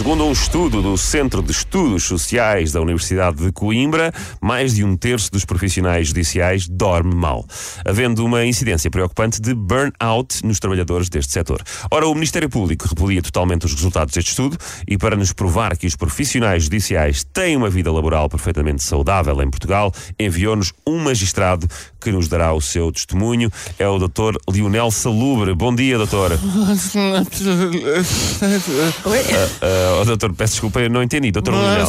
Segundo um estudo do Centro de Estudos Sociais da Universidade de Coimbra, mais de um terço dos profissionais judiciais dorme mal, havendo uma incidência preocupante de burnout nos trabalhadores deste setor. Ora, o Ministério Público repudia totalmente os resultados deste estudo e, para nos provar que os profissionais judiciais têm uma vida laboral perfeitamente saudável em Portugal, enviou-nos um magistrado que nos dará o seu testemunho. É o Dr. Lionel Salubre. Bom dia, doutor. Ah, oh, doutor, peço desculpa, eu não entendi. Doutor Lionel.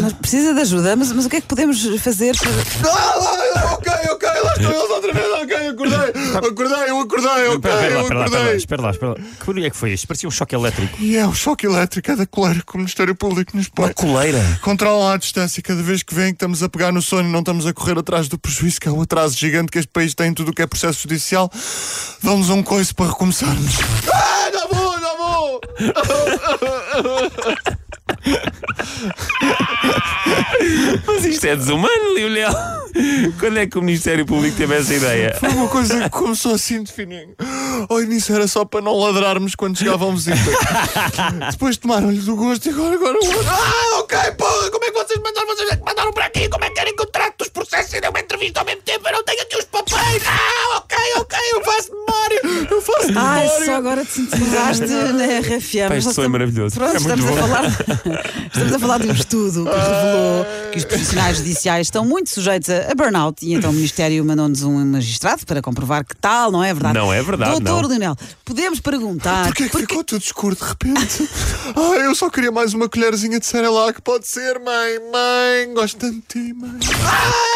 Mas precisa de ajuda, mas, mas o que é que podemos fazer para. Ah, ok, ok, lá estou eles outra vez, ok, acordei, acordei, eu acordei, ok, Espera lá, eu espera lá, espera lá, acordei. espera lá, espera lá. Que barulho é que foi este? Parecia um choque elétrico. E é o choque elétrico, é da coleira que o Ministério Público nos põe. coleira? Controlam a distância cada vez que vem que estamos a pegar no sono e não estamos a correr atrás do prejuízo, que é o atraso gigante que este país tem em tudo o que é processo judicial. Dão-nos um coice para recomeçarmos. Ah, não vou, não vou! Mas isto é desumano, Lionel. Quando é que o Ministério Público teve essa ideia? Foi uma coisa que começou assim de fininho. Ao início era só para não ladrarmos quando chegavam visitas. Depois tomaram-lhe do gosto e agora, agora. Ah, ok, porra, como é que vocês mandaram? Vocês mandaram para aqui? Como é que querem que eu trate dos processos e dê uma entrevista ao mesmo tempo? Eu não tenho aqui os papéis. Ah, ok, ok, eu faço Ai, só agora te sintonizaste na RFM. Pá, isto Nós foi estamos- maravilhoso. Pronto, É muito estamos, a falar, estamos a falar de um estudo que revelou que os profissionais judiciais estão muito sujeitos a, a burnout e então o Ministério mandou-nos um magistrado para comprovar que tal, não é verdade? Não é verdade, Doutor não. Leonel, podemos perguntar. Porquê que ficou tudo escuro de repente? Ah, eu só queria mais uma colherzinha de Cerelac. Pode ser, mãe. Mãe, gosto tanto de ti, mãe. Ah,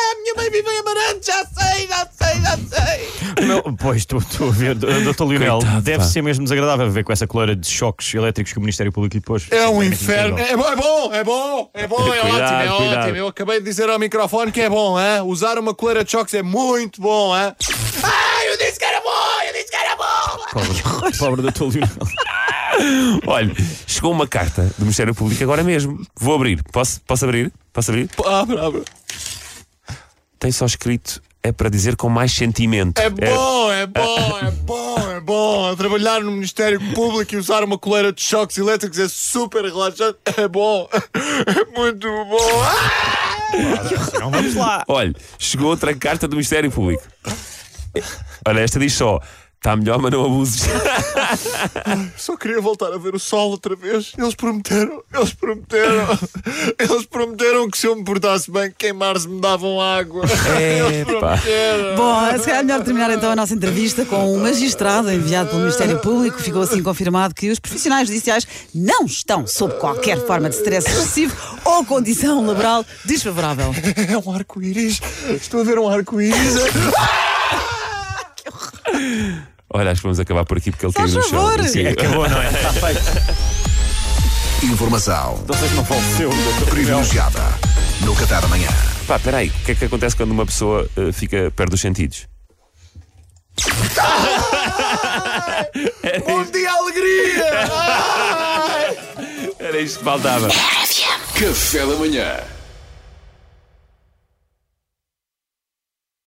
minha mãe vive em Amarante. Já sei, já sei, já sei. Não, pois, a ver, Dr. Lionel, Coitado, deve pá. ser mesmo desagradável ver com essa coleira de choques elétricos que o Ministério Público lhe pôs. É um inferno. É bom, é bom, é bom, é bom, é Cuidado, ótimo, é cuidado. ótimo. Eu acabei de dizer ao microfone que é bom, hein? Usar uma coleira de choques é muito bom, hein? Ah, eu disse que era bom, eu disse que era bom. Pobre, pobre Dr. Lionel. Olha, chegou uma carta do Ministério Público agora mesmo. Vou abrir. Posso, posso abrir? Posso abrir? Abre, abre. Tem só escrito. É para dizer com mais sentimento. É bom, é bom, é bom, é bom. Trabalhar no Ministério Público e usar uma coleira de choques elétricos é super relaxante. É bom. É muito bom. Ah! Não vamos lá. Olha, chegou outra carta do Ministério Público. Olha, esta diz só: está melhor, mas não abuses. Só queria voltar a ver o sol outra vez. Eles prometeram, eles prometeram, eles prometeram que se eu me portasse bem, queimar-se me davam água. Eles prometeram. Bom, se calhar é melhor terminar então a nossa entrevista com um magistrado enviado pelo Ministério Público. Ficou assim confirmado que os profissionais judiciais não estão sob qualquer forma de stress excessivo ou condição laboral desfavorável. É um arco-íris. Estou a ver um arco-íris. Olha, acho que vamos acabar por aqui porque ele Faz caiu no chão. favor. Sim. Acabou, não é? Está feito. Informação Não sei se não faleceu, privilegiada no Qatar amanhã. Pá, peraí, o que é que acontece quando uma pessoa eh, fica perto dos sentidos? Bom dia, alegria! Era isto que faltava. Café da manhã.